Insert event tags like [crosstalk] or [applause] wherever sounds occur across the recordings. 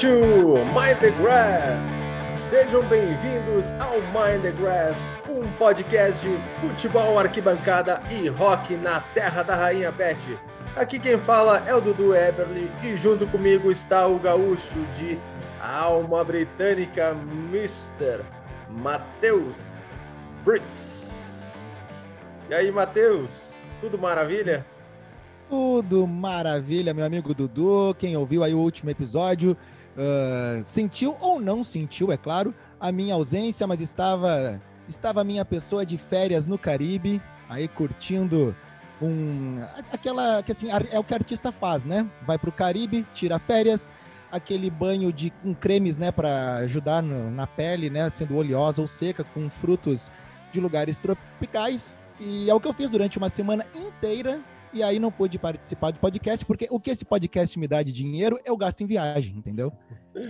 To Mind the Grass. Sejam bem-vindos ao Mind the Grass, um podcast de futebol, arquibancada e rock na terra da Rainha Beth. Aqui quem fala é o Dudu Eberly e junto comigo está o gaúcho de alma britânica, Mr. Matheus Brits. E aí, Matheus? Tudo maravilha? Tudo maravilha, meu amigo Dudu. Quem ouviu aí o último episódio uh, sentiu ou não sentiu, é claro, a minha ausência, mas estava estava minha pessoa de férias no Caribe, aí curtindo um aquela que assim é o que artista faz, né? Vai para o Caribe, tira férias, aquele banho de com cremes, né, para ajudar no, na pele, né, sendo oleosa ou seca, com frutos de lugares tropicais. E é o que eu fiz durante uma semana inteira e aí não pude participar do podcast, porque o que esse podcast me dá de dinheiro, eu gasto em viagem, entendeu?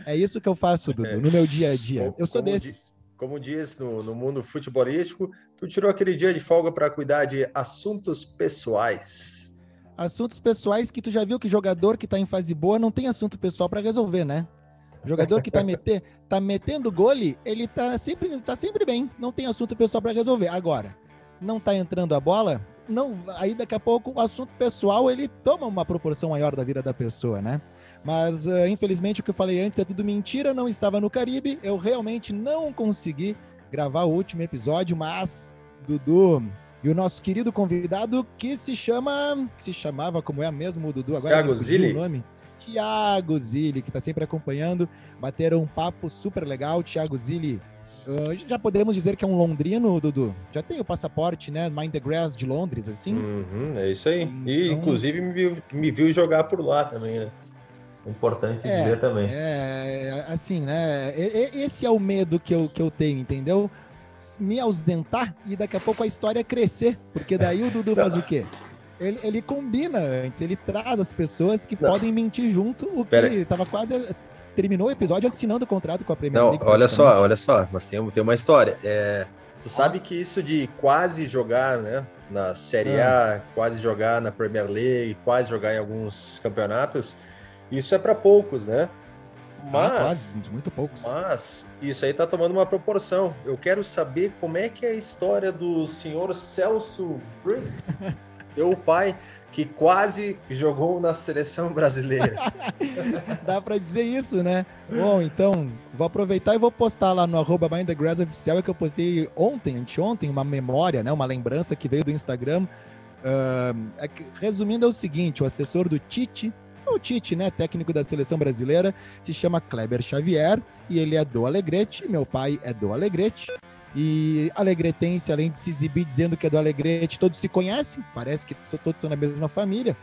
É isso que eu faço, Dudu, no meu dia a dia. Eu sou como desses. Diz, como diz no, no mundo futebolístico, tu tirou aquele dia de folga para cuidar de assuntos pessoais. Assuntos pessoais que tu já viu que jogador que tá em fase boa não tem assunto pessoal para resolver, né? O jogador que tá, [laughs] meter, tá metendo gole, ele tá sempre, tá sempre bem, não tem assunto pessoal para resolver. Agora, não tá entrando a bola, não, aí daqui a pouco o assunto pessoal ele toma uma proporção maior da vida da pessoa, né? Mas uh, infelizmente o que eu falei antes é tudo mentira, não estava no Caribe, eu realmente não consegui gravar o último episódio, mas Dudu e o nosso querido convidado que se chama, que se chamava como é mesmo o Dudu agora Thiago Zilli. o nome. Tiago Zilli, que está sempre acompanhando, bateram um papo super legal. Tiago Zilli Uh, já podemos dizer que é um londrino, Dudu. Já tem o passaporte, né? Mind the Grass de Londres, assim. Uhum, é isso aí. Então... E, inclusive, me viu, me viu, jogar por lá também, né? É importante é, dizer também. É, assim, né? Esse é o medo que eu, que eu tenho, entendeu? Me ausentar e daqui a pouco a história crescer. Porque daí o Dudu faz o quê? Ele, ele combina antes, ele traz as pessoas que Não. podem mentir junto, o que estava quase terminou o episódio assinando o contrato com a Premier League. Não, olha só, olha só, mas tem, tem uma história. É, tu sabe que isso de quase jogar, né, na Série A, ah. quase jogar na Premier League, quase jogar em alguns campeonatos, isso é para poucos, né? Ah, mas, ah, quase, muito poucos. Mas isso aí tá tomando uma proporção. Eu quero saber como é que é a história do senhor Celso Briggs, [laughs] meu pai, que quase jogou na seleção brasileira. [laughs] Dá para dizer isso, né? Bom, então, vou aproveitar e vou postar lá no arroba oficial, é que eu postei ontem, anteontem, uma memória, né? Uma lembrança que veio do Instagram. Uh, é que, resumindo, é o seguinte: o assessor do Tite, o Tite, né, técnico da seleção brasileira, se chama Kleber Xavier e ele é do Alegrete, meu pai é do Alegrete. E Alegretense, além de se exibir dizendo que é do Alegrete, todos se conhecem, parece que todos são da mesma família.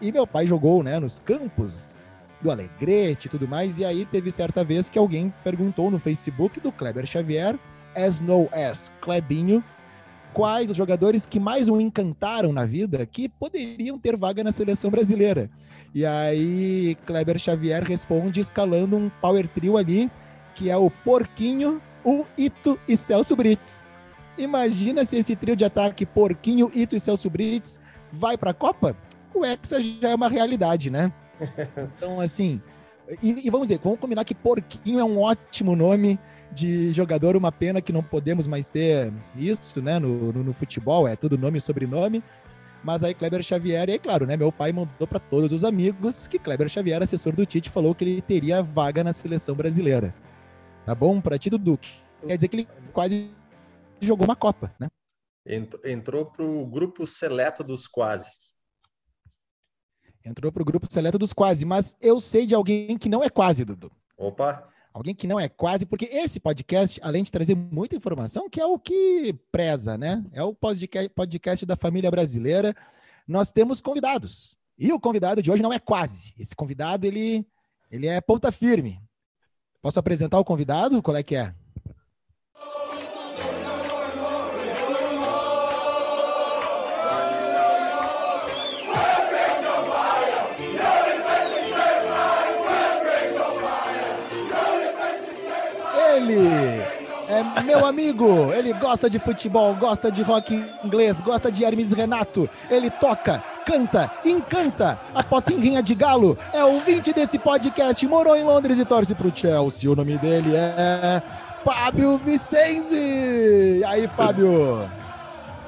E meu pai jogou né, nos campos do Alegrete e tudo mais. E aí teve certa vez que alguém perguntou no Facebook do Kleber Xavier, as no as Klebinho, quais os jogadores que mais o encantaram na vida que poderiam ter vaga na seleção brasileira. E aí Kleber Xavier responde escalando um power trio ali, que é o Porquinho, o Ito e Celso Brits. Imagina se esse trio de ataque Porquinho, Ito e Celso Brits vai para a Copa? O Hexa já é uma realidade, né? [laughs] Então, assim, e, e, vamos dizer, vamos combinar que Porquinho é um ótimo nome de jogador, uma pena que não podemos mais ter isso, né, no, no, no futebol, é tudo nome e sobrenome. Mas aí Kleber Xavier, e aí, claro, né, meu pai mandou para todos os amigos que Kleber Xavier, assessor do Tite, falou que ele teria vaga na seleção brasileira. Tá bom? Para ti, Dudu. Quer dizer que ele quase jogou uma Copa, né? Entrou para o grupo seleto dos quase. Entrou para o grupo seleto dos quase, mas eu sei de alguém que não é quase, Dudu. Opa! Alguém que não é quase, porque esse podcast, além de trazer muita informação, que é o que preza, né? É o podcast da família brasileira. Nós temos convidados. E o convidado de hoje não é quase. Esse convidado, ele, ele é ponta firme. Posso apresentar o convidado? Qual é que é? Ele é meu amigo, ele gosta de futebol, gosta de rock inglês, gosta de Hermes Renato, ele toca, canta, encanta, aposta em rinha de galo, é ouvinte desse podcast, morou em Londres e torce pro Chelsea. O nome dele é Fábio Vicenzi. E aí, Fábio?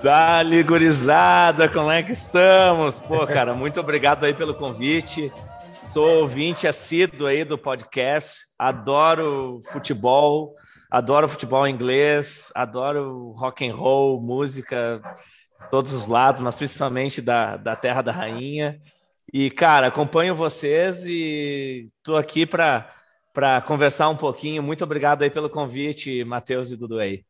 Dali, gurizada, como é que estamos? Pô, [laughs] cara, muito obrigado aí pelo convite. Sou ouvinte assíduo aí do podcast, adoro futebol, adoro futebol inglês, adoro rock and roll, música, todos os lados, mas principalmente da, da Terra da Rainha. E, cara, acompanho vocês e tô aqui para conversar um pouquinho. Muito obrigado aí pelo convite, Matheus e Dudu aí.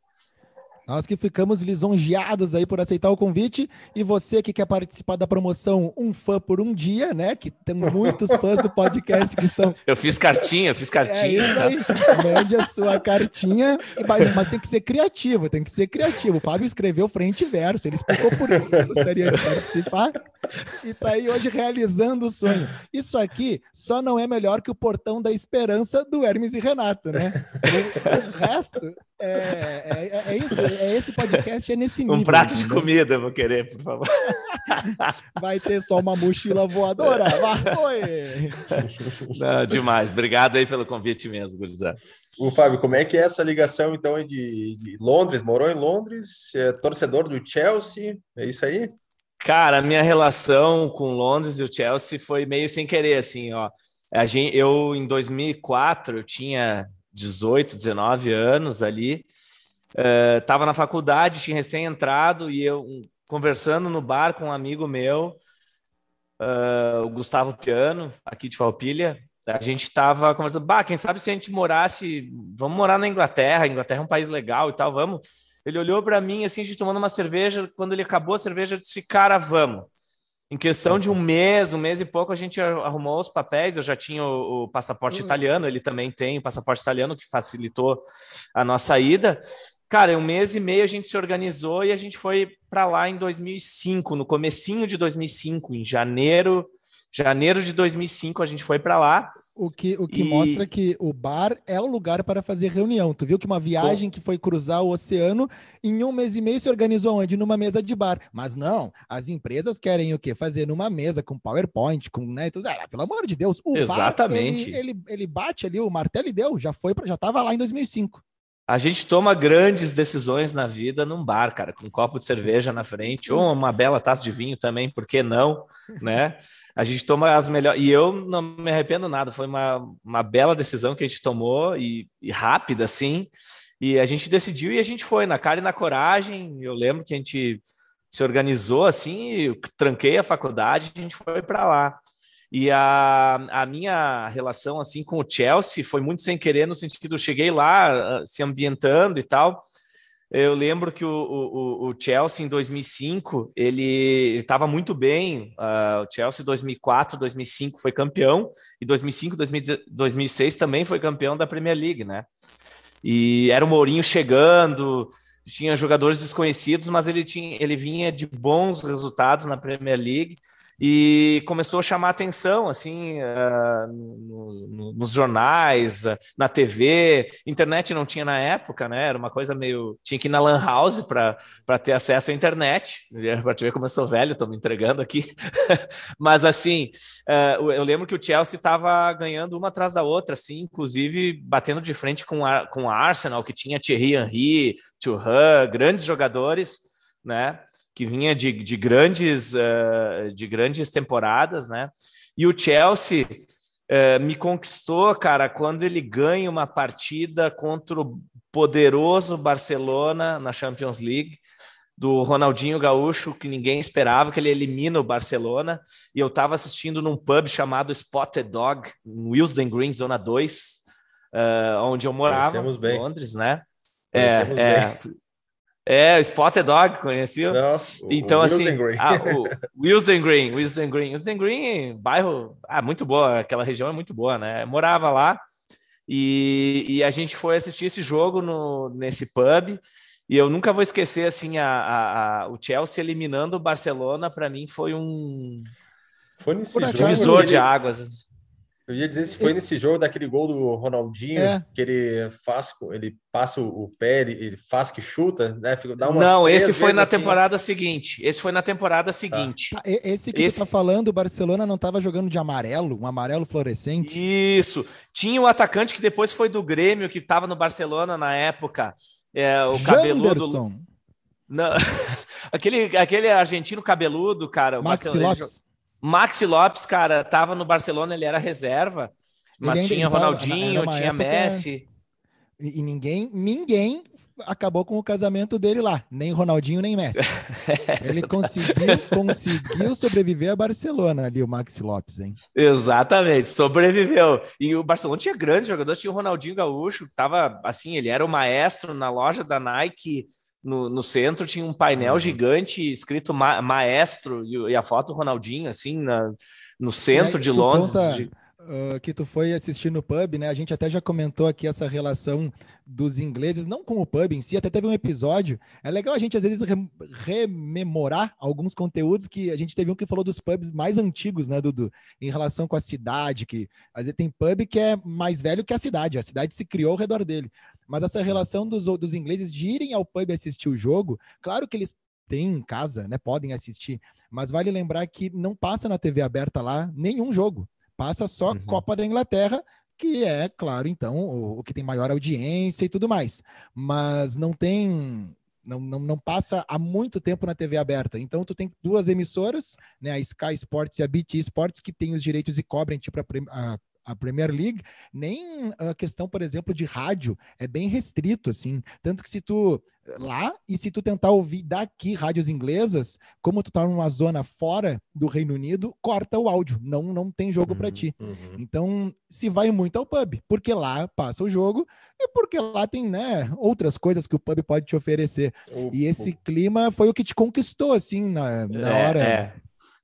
Nós que ficamos lisonjeados aí por aceitar o convite. E você que quer participar da promoção Um Fã por um Dia, né? Que tem muitos [laughs] fãs do podcast que estão. Eu fiz cartinha, eu fiz cartinha. É isso aí. Mande a sua cartinha, mas, mas, tem que ser criativo, tem que ser criativo. O Fábio escreveu frente e verso, ele explicou por que gostaria de participar e tá aí hoje realizando o sonho. Isso aqui só não é melhor que o Portão da Esperança do Hermes e Renato, né? O, o resto é, é, é, isso, é esse podcast, é nesse nível. Um prato de comida, vou querer, por favor. Vai ter só uma mochila voadora. Vai, Não, demais. Obrigado aí pelo convite mesmo, gurizada. O Fábio, como é que é essa ligação, então, de, de Londres? Morou em Londres, é torcedor do Chelsea, é isso aí? Cara, a minha relação com Londres e o Chelsea foi meio sem querer, assim, ó. A gente, eu, em 2004, eu tinha 18, 19 anos ali. Estava uh, na faculdade, tinha recém-entrado e eu conversando no bar com um amigo meu, uh, o Gustavo Piano, aqui de Falpilha. A gente estava conversando, bah, quem sabe se a gente morasse, vamos morar na Inglaterra, Inglaterra é um país legal e tal, vamos. Ele olhou para mim assim, a gente tomando uma cerveja, quando ele acabou a cerveja, eu disse, cara, vamos. Em questão de um mês, um mês e pouco, a gente arrumou os papéis. Eu já tinha o, o passaporte uhum. italiano, ele também tem o passaporte italiano, que facilitou a nossa ida. Cara, em um mês e meio a gente se organizou e a gente foi para lá em 2005, no comecinho de 2005, em janeiro Janeiro de 2005 a gente foi para lá. O que, o que e... mostra que o bar é o lugar para fazer reunião. Tu viu que uma viagem que foi cruzar o oceano, em um mês e meio se organizou onde? Numa mesa de bar. Mas não, as empresas querem o quê? Fazer numa mesa com PowerPoint, com, né? Tudo. Ah, pelo amor de Deus, o Exatamente. bar, ele, ele, ele bate ali o martelo e deu, já foi, já estava lá em 2005. A gente toma grandes decisões na vida num bar, cara, com um copo de cerveja na frente, ou uma bela taça de vinho também, por que não, né? a gente toma as melhores. E eu não me arrependo nada, foi uma, uma bela decisão que a gente tomou e, e rápida, assim. E a gente decidiu e a gente foi na cara e na coragem. Eu lembro que a gente se organizou assim, tranquei a faculdade, a gente foi para lá. E a, a minha relação assim com o Chelsea foi muito sem querer, no sentido, eu cheguei lá ah, se ambientando e tal. Eu lembro que o, o, o Chelsea em 2005 ele estava muito bem. Uh, o Chelsea 2004, 2005 foi campeão e 2005, 2006 também foi campeão da Premier League, né? E era o Mourinho chegando, tinha jogadores desconhecidos, mas ele tinha, ele vinha de bons resultados na Premier League e começou a chamar atenção assim uh, no, no, nos jornais, uh, na TV, internet não tinha na época, né? Era uma coisa meio tinha que ir na lan house para ter acesso à internet. Para ver como eu sou velho, estou me entregando aqui. [laughs] Mas assim, uh, eu lembro que o Chelsea estava ganhando uma atrás da outra, assim, inclusive batendo de frente com a, com a Arsenal, que tinha Thierry Henry, Thuram, grandes jogadores, né? Que vinha de, de grandes uh, de grandes temporadas, né? E o Chelsea uh, me conquistou, cara, quando ele ganha uma partida contra o poderoso Barcelona na Champions League do Ronaldinho Gaúcho, que ninguém esperava, que ele elimina o Barcelona, e eu estava assistindo num pub chamado Spotted Dog, em Willesden Green, Zona 2, uh, eh, onde eu morava, em Londres, né? É, é, é, o Spotted Dog, conhecia? Não, então, o assim, Green. Ah, o Wilson Green, Wilson Green. Wilson Green, bairro, ah, muito boa, aquela região é muito boa, né? Eu morava lá e, e a gente foi assistir esse jogo no, nesse pub e eu nunca vou esquecer, assim, a, a, a o Chelsea eliminando o Barcelona, para mim foi um, foi nesse divisor de águas. Eu ia dizer se foi nesse jogo daquele gol do Ronaldinho, é. que ele faz, ele passa o pé, ele, ele faz que chuta, né? Dá Não, esse foi na assim. temporada seguinte. Esse foi na temporada tá. seguinte. Tá. esse que esse... tu tá falando, o Barcelona não estava jogando de amarelo, um amarelo fluorescente? Isso. Tinha o um atacante que depois foi do Grêmio, que estava no Barcelona na época. É, o cabeludo. Não, [laughs] aquele, aquele argentino cabeludo, cara. Maxi Lopes. Maxi Lopes, cara, tava no Barcelona, ele era reserva, mas tinha Ronaldinho, tinha. Messi. E ninguém, ninguém acabou com o casamento dele lá, nem Ronaldinho nem Messi. é [laughs] ele conseguiu, conseguiu sobreviver a Barcelona ali, o Maxi Lopes, hein? Exatamente, sobreviveu. E o Barcelona tinha grandes jogadores, tinha o Ronaldinho Gaúcho, tava assim, ele era o maestro na loja da Nike no, no centro tinha um painel uhum. gigante escrito ma maestro e, a foto do Ronaldinho, assim, na, no centro de Londres. Conta, de... uh, que tu foi assistir no pub, né? A gente até já comentou aqui essa relação dos ingleses, não com o pub em si, até teve um episódio. É legal a gente, às vezes, re rememorar alguns conteúdos que a gente teve um que falou dos pubs mais antigos, né, Dudu? Em relação com a cidade, que às vezes tem pub que é mais velho que a cidade, a cidade se criou ao redor dele. Mas essa Sim. relação dos, dos ingleses de irem ao pub assistir o jogo, claro que eles têm em casa, né? Podem assistir, mas vale lembrar que não passa na TV aberta lá nenhum jogo. Passa só uhum. Copa da Inglaterra, que é, claro, então, o, o, que tem maior audiência e tudo mais. Mas não tem. Não, não, não passa há muito tempo na TV aberta. Então, tu tem duas emissoras, né? A Sky Sports e a BT Sports, que tem os direitos e cobrem tipo a, a a Premier League, nem a questão, por exemplo, de rádio é bem restrito, assim. Tanto que se tu lá e se tu tentar ouvir daqui rádios inglesas, como tu tá numa zona fora do Reino Unido, corta o áudio, não não tem jogo uhum, para ti. Uhum. Então, se vai muito ao pub, porque lá passa o jogo e porque lá tem, né, outras coisas que o pub pode te oferecer. E esse clima foi o que te conquistou assim na, na é, hora. É.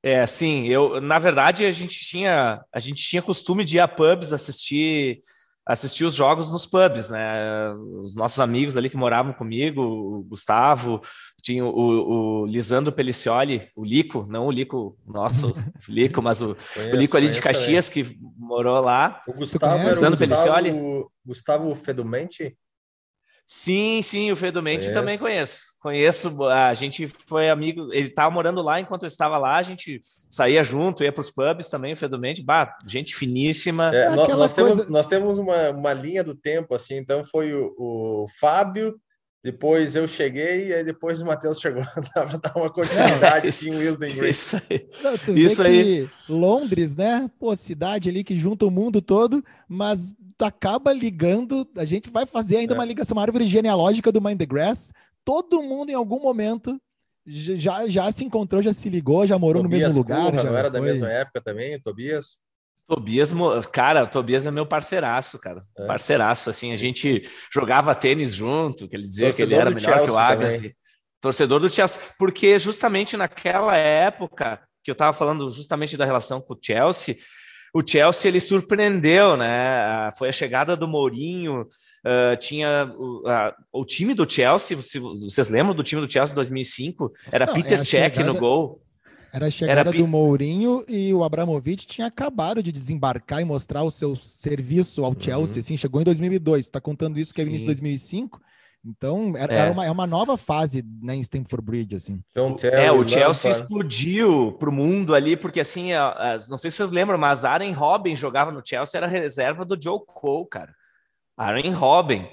É, sim, eu, na verdade, a gente tinha, a gente tinha costume de ir a pubs assistir, assistir os jogos nos pubs, né? Os nossos amigos ali que moravam comigo, o Gustavo, tinha o, o Lisandro Pelicioli, o Lico, não o Lico nosso, [laughs] o Lico, mas o, conheço, o Lico ali de Caxias, também. que morou lá. O Gustavo, era o Gustavo, Gustavo Fedumente? Sim, sim, o Fredo Mendes também conheço. Conheço, a gente foi amigo, ele estava morando lá enquanto eu estava lá, a gente saía junto, ia para os pubs também, o Fredo Mendes, bah, gente finíssima. É, nós, nós, coisa... temos, nós temos uma, uma linha do tempo, assim, então foi o, o Fábio, depois eu cheguei, e aí depois o Matheus chegou, [laughs] dava dar uma continuidade, é, assim, Wisdom Grace. Isso aí. Não, isso aí. Londres, né? Pô, cidade ali que junta o mundo todo, mas tu acaba ligando, a gente vai fazer ainda é. uma ligação, uma árvore genealógica do Mind the Grass. Todo mundo em algum momento já, já se encontrou, já se ligou, já morou Tobias no mesmo lugar. Curra, já não era foi. da mesma época também, Tobias? Tobias, cara, o Tobias é meu parceiraço, cara. É. Parceiraço, assim, a gente jogava tênis junto, que ele dizia Torcedor que ele era melhor Chelsea que o Agassi. Também. Torcedor do Chelsea, porque justamente naquela época que eu estava falando justamente da relação com o Chelsea, o Chelsea ele surpreendeu, né? Foi a chegada do Mourinho, uh, tinha o, uh, o, time do Chelsea, se vocês lembram do time do Chelsea 2005? Era Não, Peter é Cech chegada... no gol. Era a chegada Era... do Mourinho e o Abramovich tinha acabado de desembarcar e mostrar o seu serviço ao uhum. Chelsea, assim, chegou em 2002. Está contando isso que é o início de 2005? Então, era, é. era uma, é uma nova fase né, em Stamford Bridge, assim. Então, é, o Chelsea explodiu para o mundo ali, porque assim, não sei se vocês lembram, mas Aaron Robin jogava no Chelsea, era reserva do Joe Cole, cara. Aaron Robin,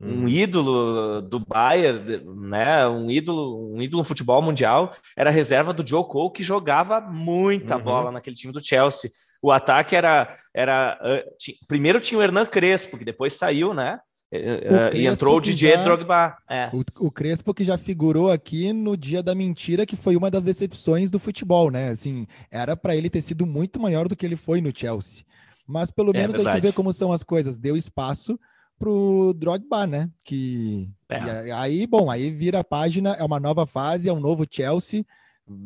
um hum. ídolo do Bayern, né? Um ídolo, um ídolo no futebol mundial, era reserva do Joe Cole, que jogava muita uhum. bola naquele time do Chelsea. O ataque era, era primeiro tinha o Hernan Crespo, que depois saiu, né? Uh, e entrou o DJ já, Drogba. É. O, o, Crespo que já figurou aqui no dia da mentira, que foi uma das decepções do futebol, né? Assim, era para ele ter sido muito maior do que ele foi no Chelsea. Mas pelo é menos é aí tu vê como são as coisas. Deu espaço pro Drogba, né? Que é. aí, bom, aí vira a página, é uma nova fase, é um novo Chelsea.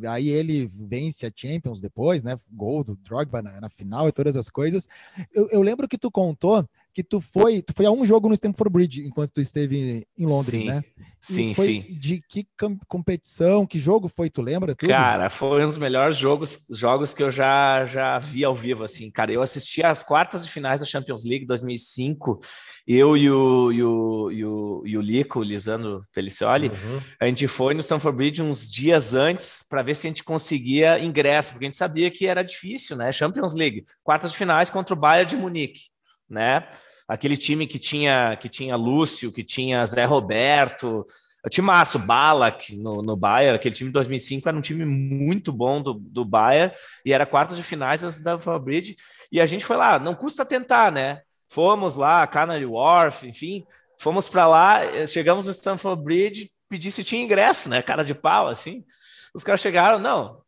Aí ele vence a Champions depois, né? Gol do Drogba na, na final e todas as coisas. Eu, eu lembro que tu contou que tu foi, tu foi a um jogo no Stamford Bridge enquanto tu esteve em Londres, sim, né? sim, sim. De que competição, que jogo foi, tu lembra? Tudo? Cara, foi um dos melhores jogos, jogos que eu já, já vi ao vivo, assim, cara. Eu assisti às quartas de finais da Champions League 2005, eu e o, e o, e o, e o Lico, o Lisandro Felicioli, uhum. a gente foi no Stamford Bridge uns dias antes para ver se a gente conseguia ingresso, porque a gente sabia que era difícil, né? Champions League, quartas de finais contra o Bayern de Munique né? Aquele time que tinha que tinha Lúcio, que tinha Zé Roberto, o timaço, Balak no, no Bayern, aquele time de 2005 era um time muito bom do, do Bayern e era quartas de finais da Bridge e a gente foi lá, não custa tentar, né? Fomos lá, Canary Wharf, enfim, fomos para lá, chegamos no Stamford Bridge, pedi se tinha ingresso, né? Cara de pau, assim. Os caras chegaram, não,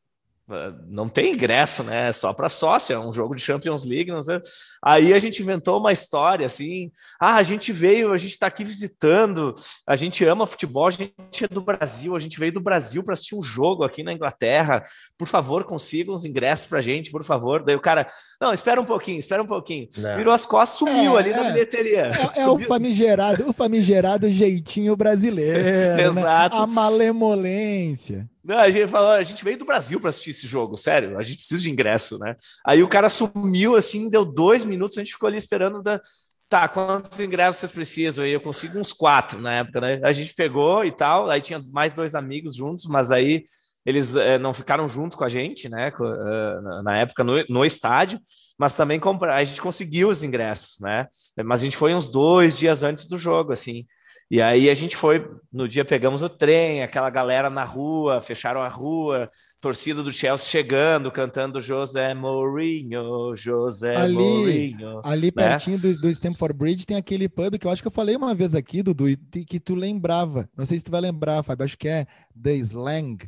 não tem ingresso, né? É só para sócio, é um jogo de Champions League. Não sei. Aí a gente inventou uma história assim: ah, a gente veio, a gente está aqui visitando, a gente ama futebol, a gente é do Brasil, a gente veio do Brasil para assistir um jogo aqui na Inglaterra. Por favor, consigam os ingressos para a gente, por favor. Daí o cara, não, espera um pouquinho, espera um pouquinho. Não. Virou as costas, sumiu é, ali é, na bilheteria. É, é o famigerado, o famigerado jeitinho brasileiro. Né? [laughs] Exato. Né? A malemolência. Não, a gente falou, a gente veio do Brasil para assistir esse jogo, sério, a gente precisa de ingresso, né? Aí o cara sumiu assim, deu dois minutos, a gente ficou ali esperando da. Tá, quantos ingressos vocês precisam? Aí eu consigo uns quatro na época, né? A gente pegou e tal, aí tinha mais dois amigos juntos, mas aí eles é, não ficaram junto com a gente, né? Uh, na época no, no estádio, mas também comprar, a gente conseguiu os ingressos, né? Mas a gente foi uns dois dias antes do jogo, assim. E aí a gente foi, no dia pegamos o trem, aquela galera na rua, fecharam a rua, torcida do Chelsea chegando, cantando José Mourinho, José ali, Mourinho. Ali né? pertinho do, do Stamford Bridge tem aquele pub que eu acho que eu falei uma vez aqui, Dudu, que tu lembrava. Não sei se tu vai lembrar, Fábio, acho que é The Slang.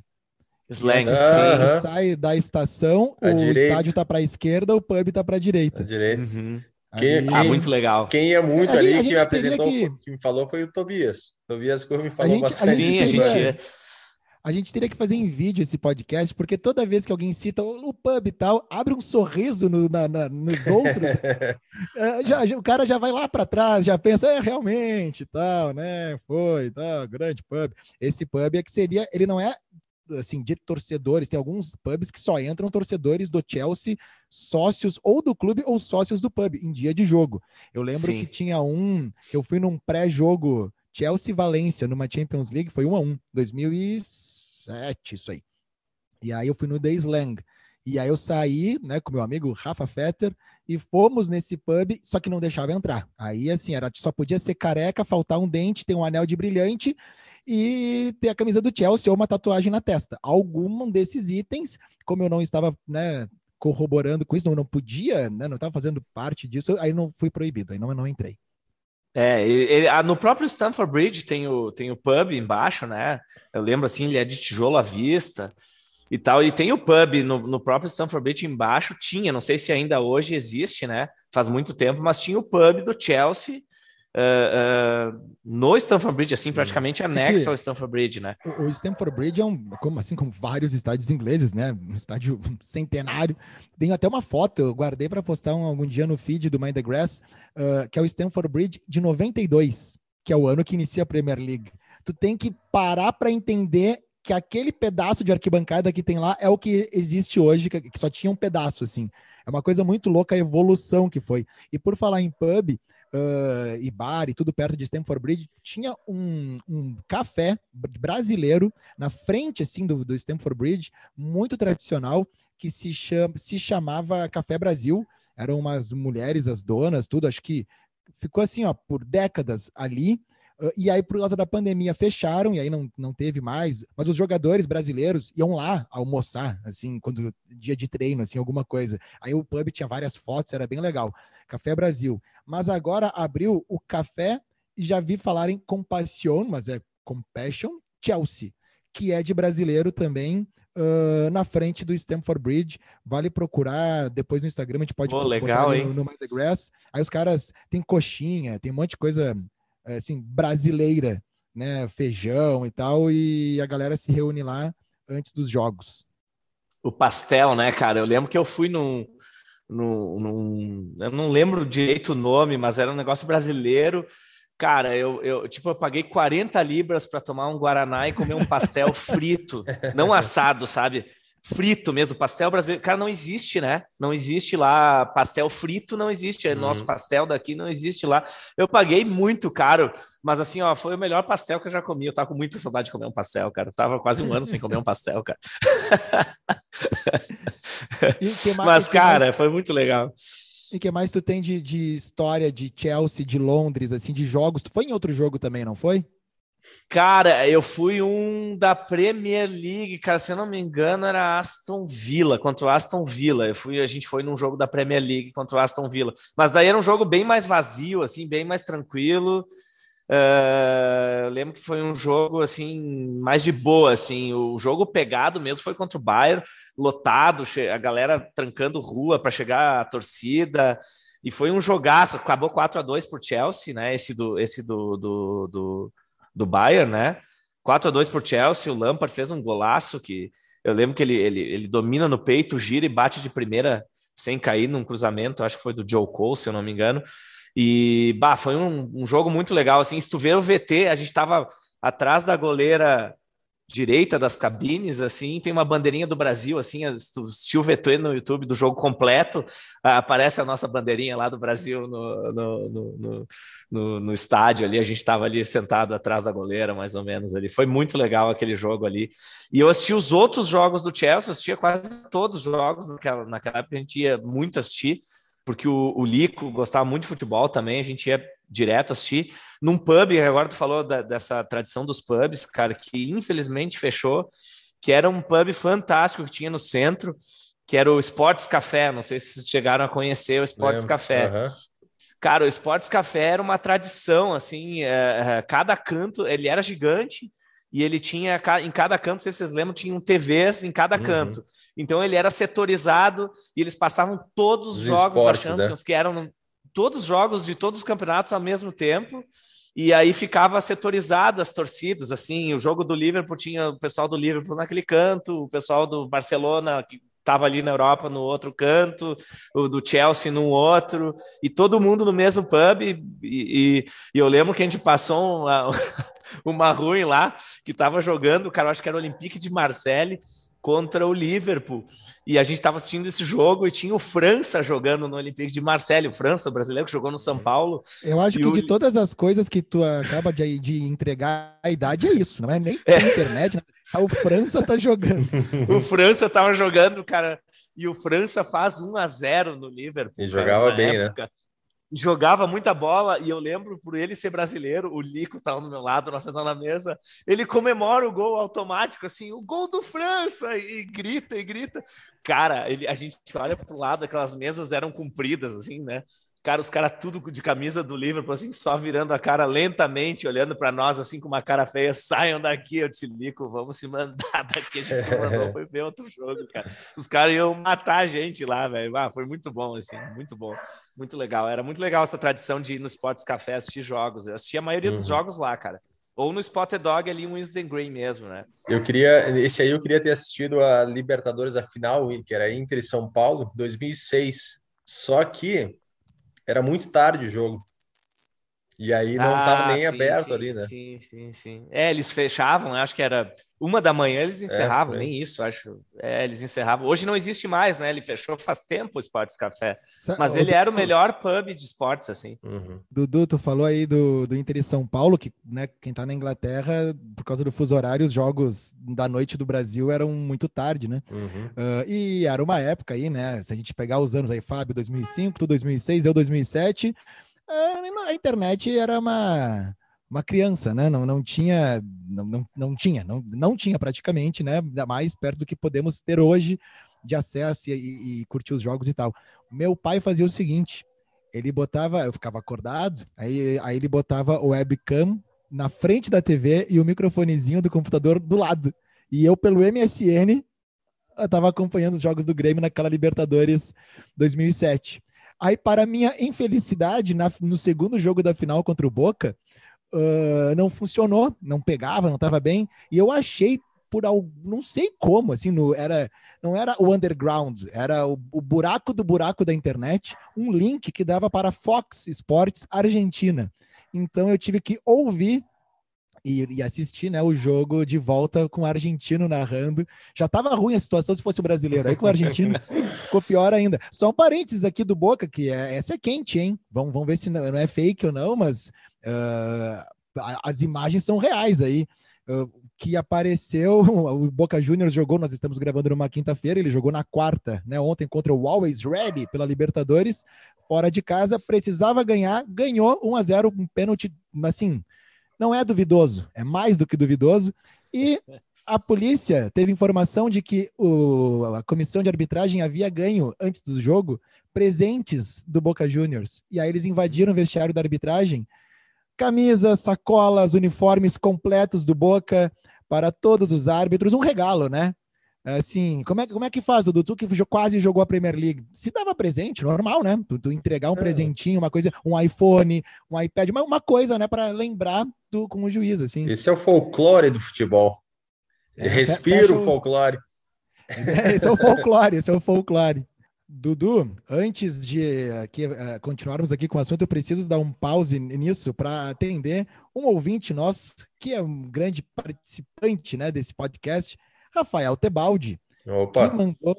Slang, sim. Sai da estação, a o direita. estádio tá para a esquerda, o pub tá para a direita. direita. Uhum. Quem, quem, ah, muito legal. Quem ia muito é, ali, quem me apresentou, que... que me falou foi o Tobias. Tobias que me falou a gente, bastante. A gente, sim, a gente... A gente teria que fazer em vídeo esse podcast, porque toda vez que alguém cita o, pub e tal, abre um sorriso no, na, na, nos outros. [laughs] é, já, já, o cara já vai lá para trás, já pensa, é realmente tal, né? Foi, tal, grande pub. Esse pub é que seria, ele não é assim, de torcedores. Tem alguns pubs que só entram torcedores do Chelsea, sócios ou do clube ou sócios do pub em dia de jogo. Eu lembro Sim. que tinha um, eu fui num pré-jogo Chelsea Valência numa Champions League, foi 1 a 1, 2007, isso aí. E aí eu fui no The Slang. E aí eu saí, né, com meu amigo Rafa Fetter e fomos nesse pub, só que não deixava entrar. Aí assim, era só podia ser careca, faltar um dente, ter um anel de brilhante e ter a camisa do Chelsea ou uma tatuagem na testa. Algum desses itens, como eu não estava, né, corroborando com isso, não, não podia, né, não estava fazendo parte disso, aí não fui proibido, aí não, não entrei. É, ele, no próprio Stanford Bridge tem o, tem o pub embaixo, né? Eu lembro assim, ele é de tijolo à vista e tal. E tem o pub no, no próprio Stanford Bridge embaixo, tinha, não sei se ainda hoje existe, né? Faz muito tempo, mas tinha o pub do Chelsea Uh, uh, no Stamford Bridge, assim, praticamente anexo ao Stamford Bridge, né? O, o Stamford Bridge é um, como assim, como vários estádios ingleses, né? Um estádio [laughs] centenário. Tem até uma foto, eu guardei para postar um, algum dia no feed do Mind the Grass, uh, que é o Stamford Bridge de 92, que é o ano que inicia a Premier League. Tu tem que parar para entender que aquele pedaço de arquibancada que tem lá é o que existe hoje, que só tinha um pedaço, assim. É uma coisa muito louca a evolução que foi. E por falar em pub, uh, e bar e tudo perto de Stamford Bridge, tinha um, um café brasileiro na frente assim do, do Stamford Bridge, muito tradicional, que se, se chamava Café Brasil. Eram umas mulheres, as donas, tudo, acho que ficou assim, ó, por décadas ali. E aí, por causa da pandemia, fecharam, e aí não, não teve mais. Mas os jogadores brasileiros iam lá almoçar, assim, quando dia de treino, assim, alguma coisa. Aí o pub tinha várias fotos, era bem legal. Café Brasil. Mas agora abriu o café e já vi falar em Compassion, mas é Compassion Chelsea, que é de brasileiro também. Uh, na frente do Stamford Bridge. Vale procurar depois no Instagram, a gente pode oh, legal, no, no The Grass. Aí os caras tem coxinha, tem um monte de coisa é, assim, brasileira, né? Feijão e tal, e a galera se reúne lá antes dos jogos. O pastel, né, cara? Eu lembro que eu fui num, num, num, eu não lembro direito o nome, mas era um negócio brasileiro. Cara, eu, eu tipo, eu paguei 40 libras para tomar um guaraná e comer um pastel frito, [laughs] não assado, sabe? Frito mesmo, pastel brasileiro. Cara, não existe, né? Não existe lá pastel frito, não existe. Uhum. Nosso pastel daqui não existe lá. Eu paguei muito caro, mas assim, ó, foi o melhor pastel que eu já comi. Eu tava com muita saudade de comer um pastel, cara. Eu tava quase um ano sem comer um pastel, cara. [laughs] mas, cara, mais... foi muito legal. E que mais tu tem de, de história de Chelsea, de Londres, assim, de jogos? Tu foi em outro jogo também, não foi? Cara, eu fui um da Premier League, cara, se eu não me engano, era Aston Villa, contra o Aston Villa. Eu fui, a gente foi num jogo da Premier League contra o Aston Villa. Mas daí era um jogo bem mais vazio, assim, bem mais tranquilo. Uh, eu lembro que foi um jogo assim mais de boa, assim. O jogo pegado mesmo foi contra o Bayern, lotado, a galera trancando rua para chegar a torcida. E foi um jogaço, acabou 4 a 2 por Chelsea, né? Esse do esse do, do, do do Bayern, né? 4 a 2 por Chelsea, o Lampard fez um golaço que eu lembro que ele, ele, ele domina no peito, gira e bate de primeira sem cair num cruzamento, acho que foi do Joe Cole, se eu não me engano. E bah, foi um, um jogo muito legal. Assim, se tu vê o VT, a gente estava atrás da goleira direita das cabines, assim, tem uma bandeirinha do Brasil, assim, assistiu o VT no YouTube do jogo completo, aparece a nossa bandeirinha lá do Brasil no, no, no, no, no estádio ali, a gente estava ali sentado atrás da goleira, mais ou menos ali, foi muito legal aquele jogo ali, e eu assisti os outros jogos do Chelsea, assistia quase todos os jogos, naquela, naquela época a gente ia muito assistir, porque o, o Lico gostava muito de futebol também, a gente ia direto assistir, num pub, agora tu falou da, dessa tradição dos pubs, cara, que infelizmente fechou, que era um pub fantástico que tinha no centro, que era o Sports Café. Não sei se vocês chegaram a conhecer o Sports Lembro. Café. Uhum. Cara, o Sports Café era uma tradição, assim, é, é, cada canto, ele era gigante e ele tinha, em cada canto, se vocês lembram, tinha um TVs em cada uhum. canto. Então ele era setorizado e eles passavam todos os, os jogos esportes, da Champions, né? que eram todos os jogos de todos os campeonatos ao mesmo tempo e aí ficava setorizado as torcidas, assim, o jogo do Liverpool tinha o pessoal do Liverpool naquele canto, o pessoal do Barcelona que estava ali na Europa no outro canto, o do Chelsea no outro, e todo mundo no mesmo pub, e, e, e eu lembro que a gente passou uma, [laughs] [laughs] uma ruim lá, que estava jogando, cara, eu acho que era o Olympique de Marseille, contra o Liverpool. E a gente estava assistindo esse jogo e tinha o França jogando no Olympique de Marseille, o França, o brasileiro que jogou no São Paulo. Eu acho que o... de todas as coisas que tu acaba de, de entregar a idade é isso, não é nem é. internet, né? o França tá jogando. [laughs] o França tava jogando, cara, e o França faz 1 a 0 no Liverpool. E jogava bem, né? época. né? Jogava muita bola e eu lembro por ele ser brasileiro, o Lico estava no meu lado, nós sentamos na mesa, ele comemora o gol automático, assim, o gol do França, e, e grita e grita. Cara, ele, a gente olha para o lado, aquelas mesas eram compridas, assim, né? Cara, os caras tudo de camisa do Liverpool, assim, só virando a cara lentamente, olhando para nós, assim, com uma cara feia, saiam daqui. Eu disse, Lico, vamos se mandar [laughs] daqui. A gente se mandou, [laughs] foi ver outro jogo, cara. Os caras iam matar a gente lá, velho. Ah, foi muito bom, assim, muito bom. Muito legal. Era muito legal essa tradição de ir no Sports Café assistir jogos. Eu assisti a maioria uhum. dos jogos lá, cara. Ou no Spotted Dog ali em Winston Green mesmo, né? Eu queria, esse aí eu queria ter assistido a Libertadores, a final, que era Inter e São Paulo, 2006. Só que era muito tarde o jogo. E aí não estava ah, nem sim, aberto sim, ali, né? Sim, sim, sim. É, eles fechavam, acho que era uma da manhã, eles encerravam, é, nem isso, acho. É, eles encerravam. Hoje não existe mais, né? Ele fechou faz tempo o Esportes Café. Mas ele era o melhor pub de esportes, assim. Uhum. Dudu, tu falou aí do, do Inter e São Paulo, que né, quem tá na Inglaterra, por causa do fuso horário, os jogos da noite do Brasil eram muito tarde, né? Uhum. Uh, e era uma época aí, né? Se a gente pegar os anos aí, Fábio, 2005, tu 2006, eu 2007 a internet era uma, uma criança, né? Não, não tinha, não, não, não tinha, não, não tinha praticamente, né? Mais perto do que podemos ter hoje de acesso e, e, curtir os jogos e tal. Meu pai fazia o seguinte: ele botava, eu ficava acordado, aí, aí ele botava o webcam na frente da TV e o microfonezinho do computador do lado. E eu, pelo MSN, eu tava acompanhando os jogos do Grêmio naquela Libertadores 2007. Aí, para minha infelicidade, na, no segundo jogo da final contra o Boca, uh, não funcionou, não pegava, não estava bem. E eu achei por algo, não sei como, assim, no, era, não era o underground, era o, o, buraco do buraco da internet, um link que dava para Fox Sports Argentina. Então eu tive que ouvir e, e assistir né, o jogo de volta com o argentino narrando. Já estava ruim a situação se fosse o brasileiro. Aí com o argentino ficou pior ainda. Só um parênteses aqui do Boca, que é, essa é quente, hein? Vamos, vamos ver se não, não é fake ou não, mas uh, as imagens são reais aí. Uh, que apareceu, [laughs] o Boca Juniors jogou, nós estamos gravando numa quinta-feira, ele jogou na quarta, né, ontem contra o Always Ready pela Libertadores, fora de casa, precisava ganhar, ganhou 1 a 0 um pênalti, assim, não é duvidoso, é mais do que duvidoso. E a polícia teve informação de que o, a comissão de arbitragem havia ganho, antes do jogo, presentes do Boca Juniors. E aí eles invadiram o vestiário da arbitragem, camisas, sacolas, uniformes completos do Boca para todos os árbitros, um regalo, né? Assim, como é, como é que faz, Dudu? Tu que quase jogou a Premier League. Se dava presente, normal, né? Tu, tu entregar um é. presentinho, uma coisa, um iPhone, um iPad, uma, uma coisa, né, para lembrar do, com o juiz, assim. Esse é o folclore do futebol. É, Respiro o folclore. É, esse é o folclore, esse é o folclore. Dudu, antes de aqui, uh, continuarmos aqui com o assunto, eu preciso dar um pause nisso para atender um ouvinte nosso, que é um grande participante né, desse podcast, Rafael Tebaldi, Opa. que mandou,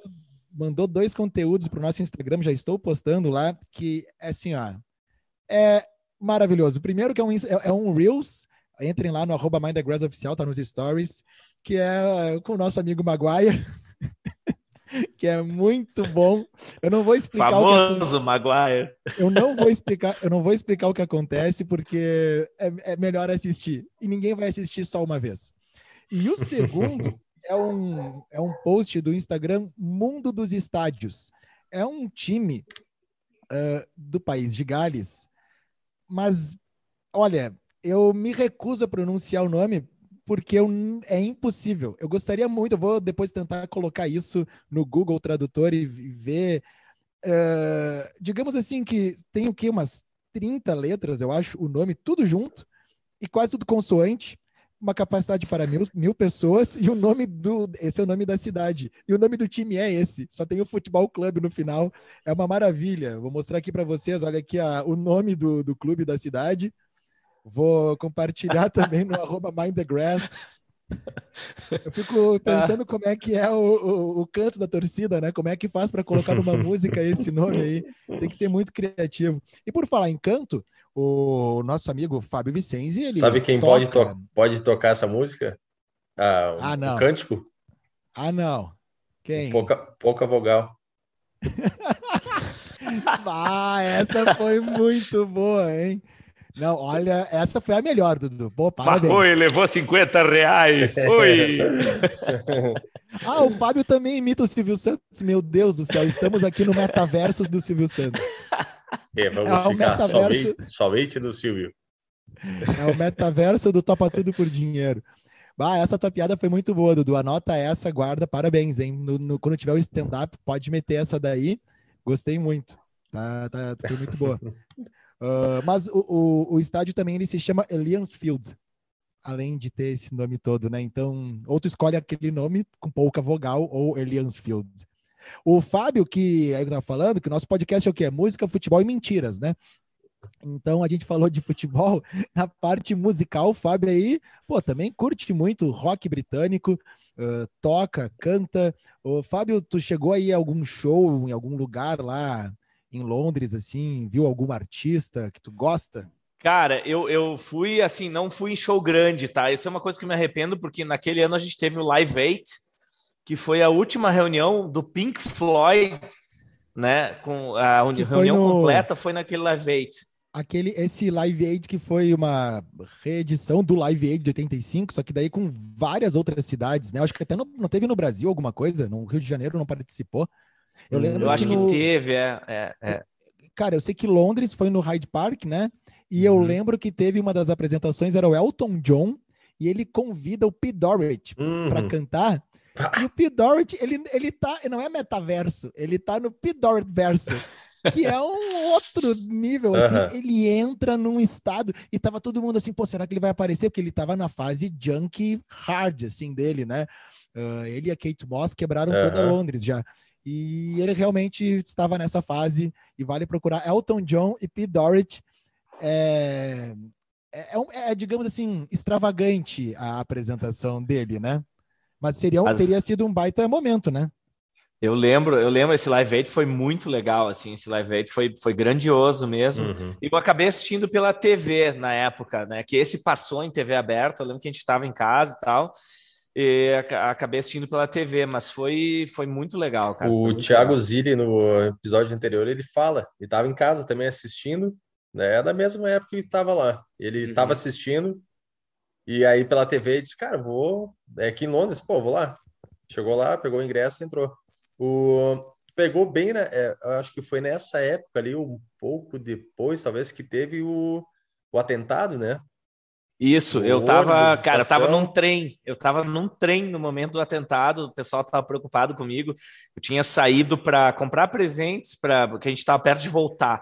mandou dois conteúdos para o nosso Instagram, já estou postando lá, que é assim, ó, é maravilhoso. Primeiro que é um, é, é um Reels, entrem lá no arroba Oficial, tá nos stories, que é com o nosso amigo Maguire, [laughs] que é muito bom. Eu não vou explicar Famoso o que Maguire. Eu não vou explicar, eu não vou explicar o que acontece porque é, é melhor assistir e ninguém vai assistir só uma vez. E o segundo [laughs] é um, é um post do Instagram Mundo dos Estádios. É um time uh, do país de Gales, mas olha, eu me recuso a pronunciar o nome porque eu, é impossível. Eu gostaria muito, eu vou depois tentar colocar isso no Google Tradutor e ver. Uh, digamos assim que tem o que? Umas 30 letras, eu acho, o nome, tudo junto, e quase tudo consoante uma capacidade para mil, mil pessoas e o nome do. Esse é o nome da cidade. E o nome do time é esse. Só tem o futebol clube no final. É uma maravilha. Vou mostrar aqui para vocês. Olha aqui a, o nome do, do clube da cidade. Vou compartilhar [laughs] também no arroba Mind the Grass. Eu fico [laughs] pensando como é que é o, o, o, canto da torcida, né? Como é que faz para colocar numa [laughs] música esse nome aí? Tem que ser muito criativo. E por falar em canto, o nosso amigo Fábio Vicenzi, ele Sabe quem toca... pode, to pode tocar essa música? Ah, ah não. O cântico? Ah, não. Quem? Pouca, pouca vogal. [laughs] ah, essa foi muito boa, hein? Não, olha, essa foi a melhor, Dudu. Pô, parabéns. Oi, levou 50 reais. Oi! [laughs] ah, o Fábio também imita o Silvio Santos. Meu Deus do céu, estamos aqui no metaversos do Silvio Santos. É, vamos é ficar metaverso... somente, somente do Silvio. É o metaverso do Topa Tudo por Dinheiro. Ah, essa tua piada foi muito boa, Dudu. Anota essa, guarda, parabéns, hein? No, no quando tiver o stand-up, pode meter essa daí. Gostei muito. Tá, tá, foi muito boa. Uh, mas o, o, o, estádio também ele se chama Allianz Field, além de ter esse nome todo, né? Então, ou tu escolhe aquele nome com pouca vogal ou Allianz Field. O Fábio, que aí eu falando, que o nosso podcast é o quê? Música, futebol e mentiras, né? Então a gente falou de futebol, [laughs] na parte musical, o Fábio aí, pô, também curte muito rock britânico, uh, toca, canta. O Fábio, tu chegou aí a algum show em algum lugar lá em Londres, assim, viu algum artista que tu gosta? Cara, eu, eu fui, assim, não fui em show grande, tá? Isso é uma coisa que me arrependo, porque naquele ano a gente teve o Live 8, que foi a última reunião do Pink Floyd, né? Com a reunião no... completa foi naquele Live 8 aquele esse Live Aid que foi uma reedição do Live Aid de 85, só que daí com várias outras cidades, né? Acho que até não, não teve no Brasil alguma coisa, no Rio de Janeiro não participou. Eu, lembro eu acho que, no... que teve, é, é, é, Cara, eu sei que Londres foi no Hyde Park, né? E uhum. eu lembro que teve uma das apresentações, era o Elton John, e ele convida o P. Dorrit uhum. para cantar. E o P. Dorrit, ele, ele tá, não é metaverso, ele tá no P. Dorrit verso, que é um outro nível, assim, ele entra num estado e tava todo mundo assim, pô, será que ele vai aparecer? Porque ele tava na fase junk hard, assim, dele, né? Uh, ele e a Kate Moss quebraram toda Londres já. E ele realmente estava nessa fase e vale procurar Elton John e Pete Doherty. É, é, é, é, digamos assim, extravagante a apresentação dele, né? Mas seria, Mas... teria sido um baita momento, né? Eu lembro, eu lembro esse Live Aid foi muito legal, assim, esse Live Aid foi, foi grandioso mesmo. Uhum. E eu acabei assistindo pela TV na época, né? Que esse passou em TV aberta. Eu lembro que a gente estava em casa e tal. E acabei assistindo pela TV, mas foi, foi muito legal, cara. O Thiago legal. Zilli, no episódio anterior, ele fala, ele estava em casa também assistindo, né? É da mesma época que estava lá. Ele estava uhum. assistindo, e aí pela TV disse, cara, vou. É aqui em Londres, pô, vou lá. Chegou lá, pegou o ingresso e entrou. O... Pegou bem, né? É, acho que foi nessa época ali, um pouco depois, talvez, que teve o, o atentado, né? Isso, eu tava, cara, eu tava num trem, eu tava num trem no momento do atentado, o pessoal tava preocupado comigo. Eu tinha saído para comprar presentes para porque a gente tava perto de voltar.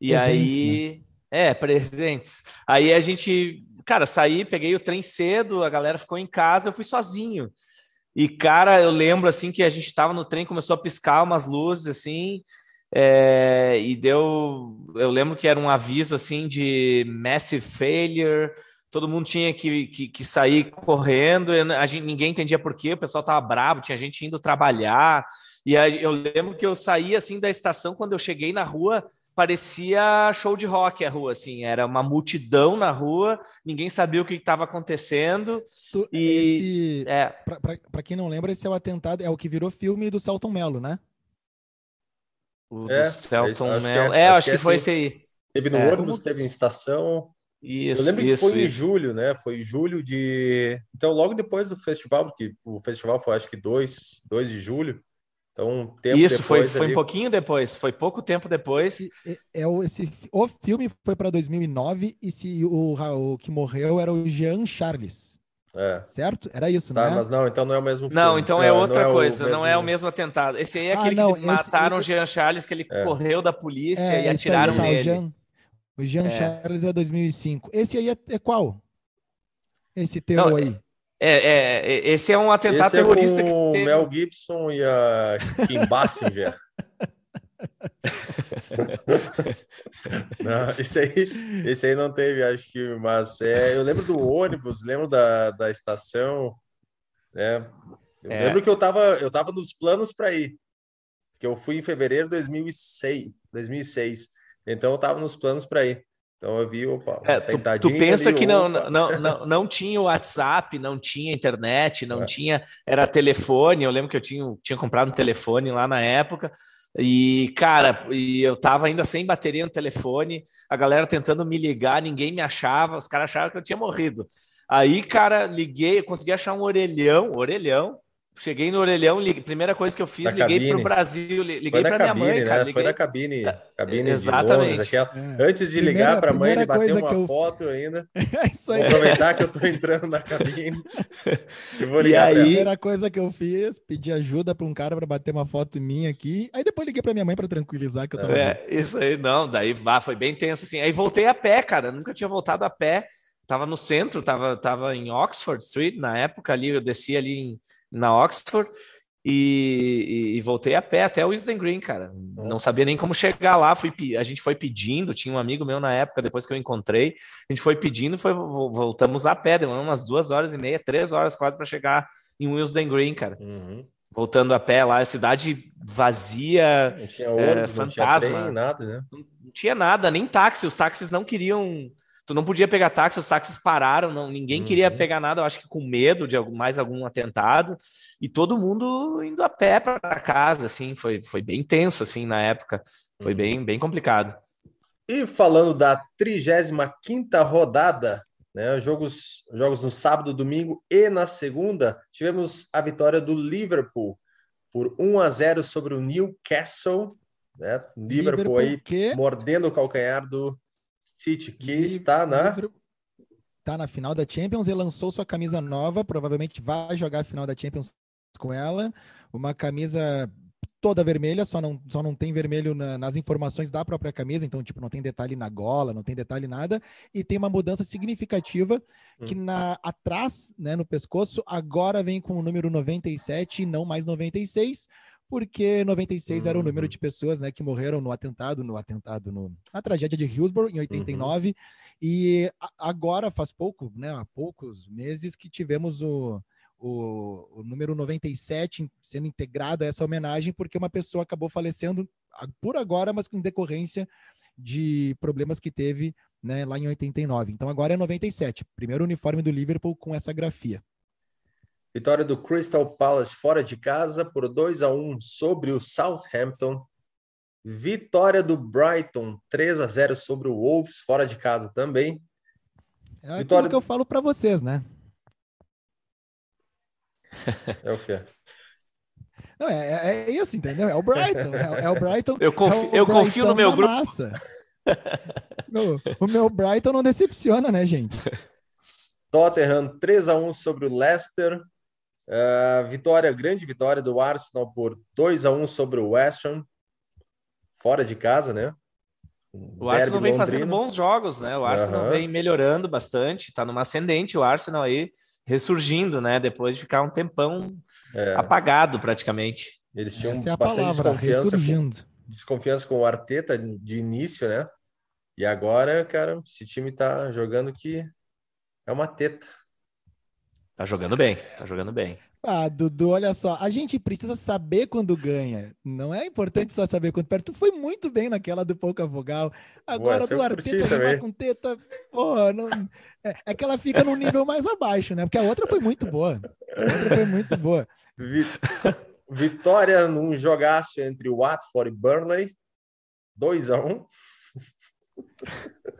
E presentes, aí, né? é, presentes. Aí a gente, cara, saí, peguei o trem cedo, a galera ficou em casa, eu fui sozinho. E cara, eu lembro assim que a gente tava no trem, começou a piscar umas luzes assim, é, e deu, eu lembro que era um aviso assim de massive failure todo mundo tinha que, que, que sair correndo, a gente, ninguém entendia por quê, o pessoal estava bravo, tinha gente indo trabalhar, e aí, eu lembro que eu saí assim da estação, quando eu cheguei na rua, parecia show de rock a rua, assim, era uma multidão na rua, ninguém sabia o que estava acontecendo. Tu, e esse, é, para quem não lembra, esse é o atentado, é o que virou filme do Celton Mello, né? O é, Celton é Mello. É, acho, acho que, que foi esse aí. Teve no é. ônibus, teve em estação. Isso, eu lembro isso, que foi isso. em julho, né? Foi em julho de. Então, logo depois do festival, porque o festival foi acho que 2, 2 de julho. Então, tempo Isso, foi, foi um pouquinho depois, foi pouco tempo depois. Esse, é, o, esse, o filme foi para 2009 e se o, o que morreu era o Jean Charles. É. Certo? Era isso, tá, né? Mas não, então não é o mesmo filme. Não, então é, é outra não coisa, é mesmo... não é o mesmo atentado. Esse aí é ah, aquele não, que esse, mataram o esse... Jean Charles, que ele é. correu da polícia é, e atiraram aí, tá, nele. Jean, o Jean é. Charles é 2005. Esse aí é, é qual? Esse teu Não, aí. É, é, é, esse é um atentado esse é terrorista com que teve... Mel Gibson e a Kim Basinger. não, esse aí, esse aí não teve, acho que, mas é, eu lembro do ônibus, lembro da, da estação, né? Eu é. lembro que eu tava, eu tava nos planos para ir, que eu fui em fevereiro de 2006, 2006. Então eu tava nos planos para ir. Então eu vi, opa, é, tu, tu, pensa ali, que não, não, não, não tinha WhatsApp, não tinha internet, não é. tinha, era telefone. Eu lembro que eu tinha, tinha comprado um telefone lá na época. E, cara, e eu tava ainda sem bateria no telefone, a galera tentando me ligar, ninguém me achava, os caras achavam que eu tinha morrido. Aí, cara, liguei, eu consegui achar um orelhão, orelhão, Cheguei no orelhão, liguei, primeira coisa que eu fiz, da liguei para o Brasil, liguei para minha mãe, cara. Liguei... Foi da cabine, cabine Exatamente. Londres, aquela... é. Antes de primeira, ligar para a mãe, ele bateu uma eu... foto ainda. [laughs] é isso aí. Vou aproveitar que eu estou entrando na cabine [laughs] e vou ligar e aí, a primeira coisa que eu fiz, pedi ajuda para um cara para bater uma foto minha aqui. Aí depois liguei para minha mãe para tranquilizar que eu tava. É, isso aí, não, daí bah, foi bem tenso assim. Aí voltei a pé, cara, nunca tinha voltado a pé. Tava no centro, tava, tava em Oxford Street na época ali, eu desci ali em na Oxford e, e, e, voltei a pé até o Wisden Green, cara. Nossa. Não sabia nem como chegar lá. Fui, a gente foi pedindo, tinha um amigo meu na época, depois que eu encontrei, a gente foi pedindo, foi, voltamos a pé, demorou umas duas horas e meia, três horas quase para chegar em Wisden Green, cara. Uhum. Voltando a pé lá, cidade vazia, não tinha ônibus, é, fantasma. Não tinha, trem, nada, né? não tinha nada, nem táxi. Os táxis não queriam tu não podia pegar táxi, os táxis pararam, não, ninguém uhum. queria pegar nada, eu acho que com medo de algum, mais algum atentado, e todo mundo indo a pé para casa, assim, foi, foi bem tenso, assim, na época, foi uhum. bem, bem complicado. E falando da 35ª rodada, né, jogos, jogos no sábado, domingo e na segunda, tivemos a vitória do Liverpool por 1 a 0 sobre o Newcastle, né? Liverpool, Liverpool aí que... mordendo o calcanhar do City, que está na. Está na final da Champions e lançou sua camisa nova. Provavelmente vai jogar a final da Champions com ela. Uma camisa toda vermelha, só não, só não tem vermelho na, nas informações da própria camisa, então, tipo, não tem detalhe na gola, não tem detalhe nada, e tem uma mudança significativa que hum. na atrás, né, no pescoço, agora vem com o número 97 e não mais 96, porque 96 uhum. era o número uhum. de pessoas né, que morreram no atentado, no atentado, no, na tragédia de Hillsborough, em 89, uhum. e agora faz pouco, né, há poucos meses que tivemos o, o, o número 97 sendo integrado a essa homenagem, porque uma pessoa acabou falecendo por agora, mas com decorrência de problemas que teve né, lá em 89. Então agora é 97, primeiro uniforme do Liverpool com essa grafia. Vitória do Crystal Palace fora de casa por 2 a 1 sobre o Southampton. Vitória do Brighton 3 a 0 sobre o Wolves fora de casa também. É Vitória que eu falo para vocês, né? É o quê? Não, é, é, é isso, entendeu? É o Brighton. É, é o Brighton. Eu, confio, é eu Brighton confio no meu grupo. Massa. o meu Brighton não decepciona, né, gente? Tottenham 3 a 1 sobre o Leicester. Uh, vitória, grande vitória do Arsenal por 2 a 1 sobre o West Ham, fora de casa, né? o Arsenal vem fazendo bons jogos, né? O Arsenal uhum. vem melhorando bastante, tá numa ascendente o Arsenal aí, ressurgindo, né? Depois de ficar um tempão é. apagado praticamente. Eles tinham Essa é bastante palavra, desconfiança, com, desconfiança com o Arteta de início, né? E agora, cara, esse time tá jogando que é uma teta. Tá jogando bem, tá jogando bem. Ah, Dudu, olha só, a gente precisa saber quando ganha. Não é importante só saber quando perde. Tu foi muito bem naquela do pouca vogal. Agora Ué, do Arteta com teta, porra, não... é, é, que ela fica num nível mais abaixo, né? Porque a outra foi muito boa. A outra foi muito boa. Vitória num jogaço entre Watford e Burnley. 2 a 1 um.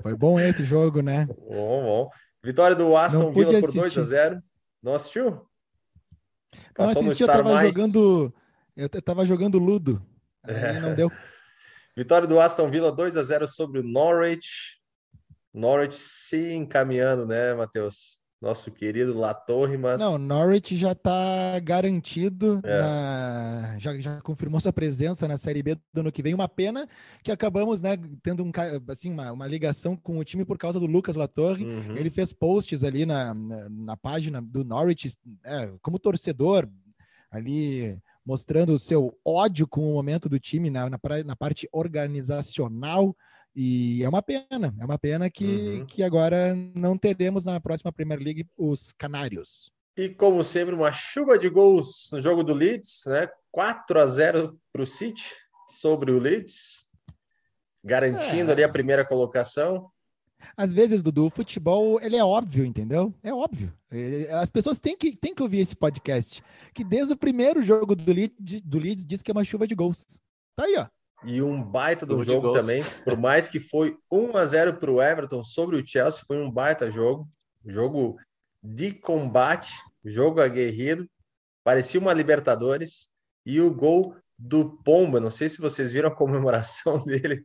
Foi bom esse jogo, né? Bom, bom. Vitória do Aston Villa por 2 a 0 não assistiu? Passou não assisti, no Star eu tava mais... jogando. Eu tava jogando Ludo. É. não deu. [laughs] Vitória do Aston Villa 2 a 0 sobre o Norwich. Norwich se encaminhando, né, Matheus? Nosso querido La Torre, mas... Não, Norwich já está garantido, é. na... já, já confirmou sua presença na Série B do ano que vem. Uma pena que acabamos né, tendo um, assim, uma, uma ligação com o time por causa do Lucas Latorre. Uhum. Ele fez posts ali na, na, na página do Norwich, é, como torcedor, ali mostrando o seu ódio com o momento do time na, na, na parte organizacional. E é uma pena, é uma pena que, uhum. que agora não teremos na próxima Premier League os Canários. E como sempre, uma chuva de gols no jogo do Leeds, né? 4 a 0 para o City sobre o Leeds, garantindo é. ali a primeira colocação. Às vezes, Dudu, o futebol ele é óbvio, entendeu? É óbvio. As pessoas têm que, têm que ouvir esse podcast. Que desde o primeiro jogo do Leeds, do Leeds diz que é uma chuva de gols. Tá aí, ó. E um baita do jogo também, por mais que foi 1 a 0 para o Everton sobre o Chelsea, foi um baita jogo, jogo de combate, jogo aguerrido, parecia uma Libertadores, e o gol do Pomba, não sei se vocês viram a comemoração [laughs] dele,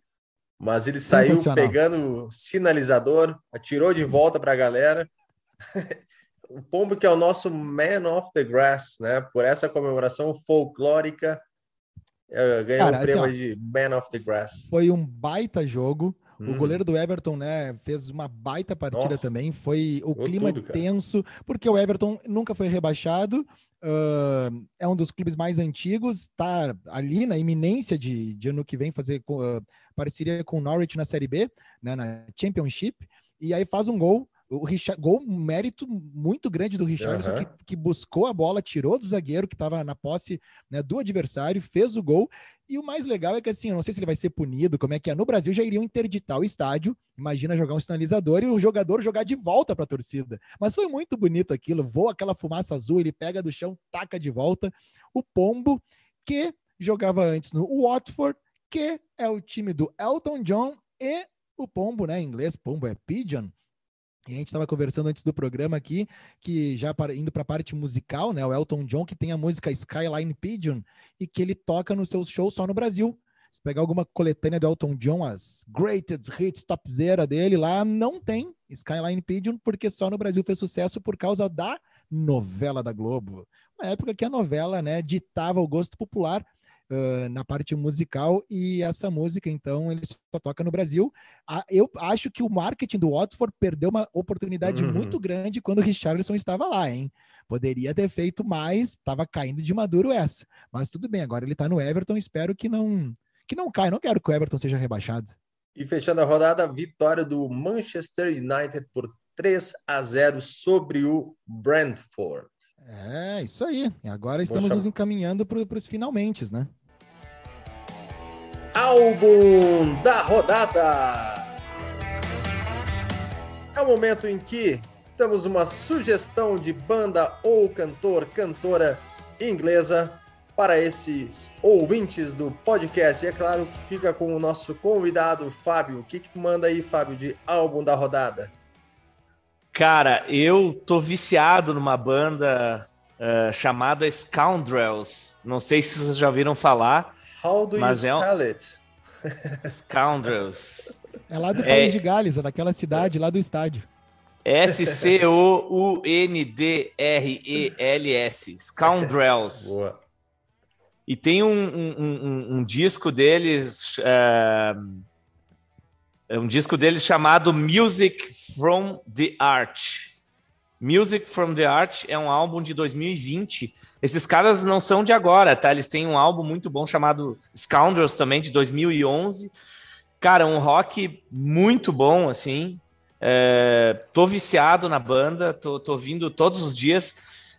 mas ele saiu pegando o sinalizador, atirou de volta para a galera. [laughs] o Pombo que é o nosso Man of the Grass, né? Por essa comemoração folclórica ganhou Cara, o prêmio assim, de Man of the Grass. Foi um baita jogo. Hum. O goleiro do Everton, né, fez uma baita partida Nossa. também. Foi o clima tudo, tenso, porque o Everton nunca foi rebaixado. Uh, é um dos clubes mais antigos, tá ali na iminência de, de ano que vem fazer uh, parceria com o Norwich na Série B, né, na Championship, e aí faz um gol o Richard, gol, mérito muito grande do Richardson, uhum. que, que, buscou a bola, tirou do zagueiro que estava na posse né, do adversário, fez o gol. E o mais legal é que, assim, eu não sei se ele vai ser punido, como é que é. No Brasil já iriam interditar o estádio, imagina jogar um sinalizador e o jogador jogar de volta para a torcida. Mas foi muito bonito aquilo, voa aquela fumaça azul, ele pega do chão, taca de volta. O Pombo, que jogava antes no Watford, que é o time do Elton John e o Pombo, né? Em inglês, Pombo é Pigeon e a gente estava conversando antes do programa aqui, que já para, indo para a parte musical, né? O Elton John, que tem a música Skyline Pigeon e que ele toca nos seus shows só no Brasil. Se pegar alguma coletânea do Elton John, as Greatest Hits Top Zero dele lá, não tem Skyline Pigeon, porque só no Brasil fez sucesso por causa da novela da Globo. Uma época que a novela, né, ditava o gosto popular. Uh, na parte musical e essa música, então, ele só toca no Brasil. Eu acho que o marketing do Watford perdeu uma oportunidade uhum. muito grande quando o Richarlison estava lá, hein? Poderia ter feito mais, estava caindo de maduro essa. Mas tudo bem, agora ele está no Everton, espero que não que não caia. Não quero que o Everton seja rebaixado. E fechando a rodada, vitória do Manchester United por 3 a 0 sobre o Brentford. É, isso aí. E agora estamos nos encaminhando para os finalmente, né? Álbum da rodada. É o momento em que temos uma sugestão de banda ou cantor, cantora inglesa para esses ouvintes do podcast. E é claro que fica com o nosso convidado, Fábio. O que, que tu manda aí, Fábio, de álbum da rodada? Cara, eu tô viciado numa banda uh, chamada Scoundrels. Não sei se vocês já ouviram falar. How do mas you spell é um... it? Scoundrels. É lá do é... País de Gales, é daquela cidade, lá do estádio. S-C-O-U-N-D-R-E-L-S. Scoundrels. Boa. E tem um, um, um, um disco deles. Uh, um disco deles chamado Music from the Art. Music from the Art é um álbum de 2020. Esses caras não são de agora, tá? Eles têm um álbum muito bom chamado Scoundrels também, de 2011. Cara, um rock muito bom, assim. É, tô viciado na banda, tô, tô vindo todos os dias.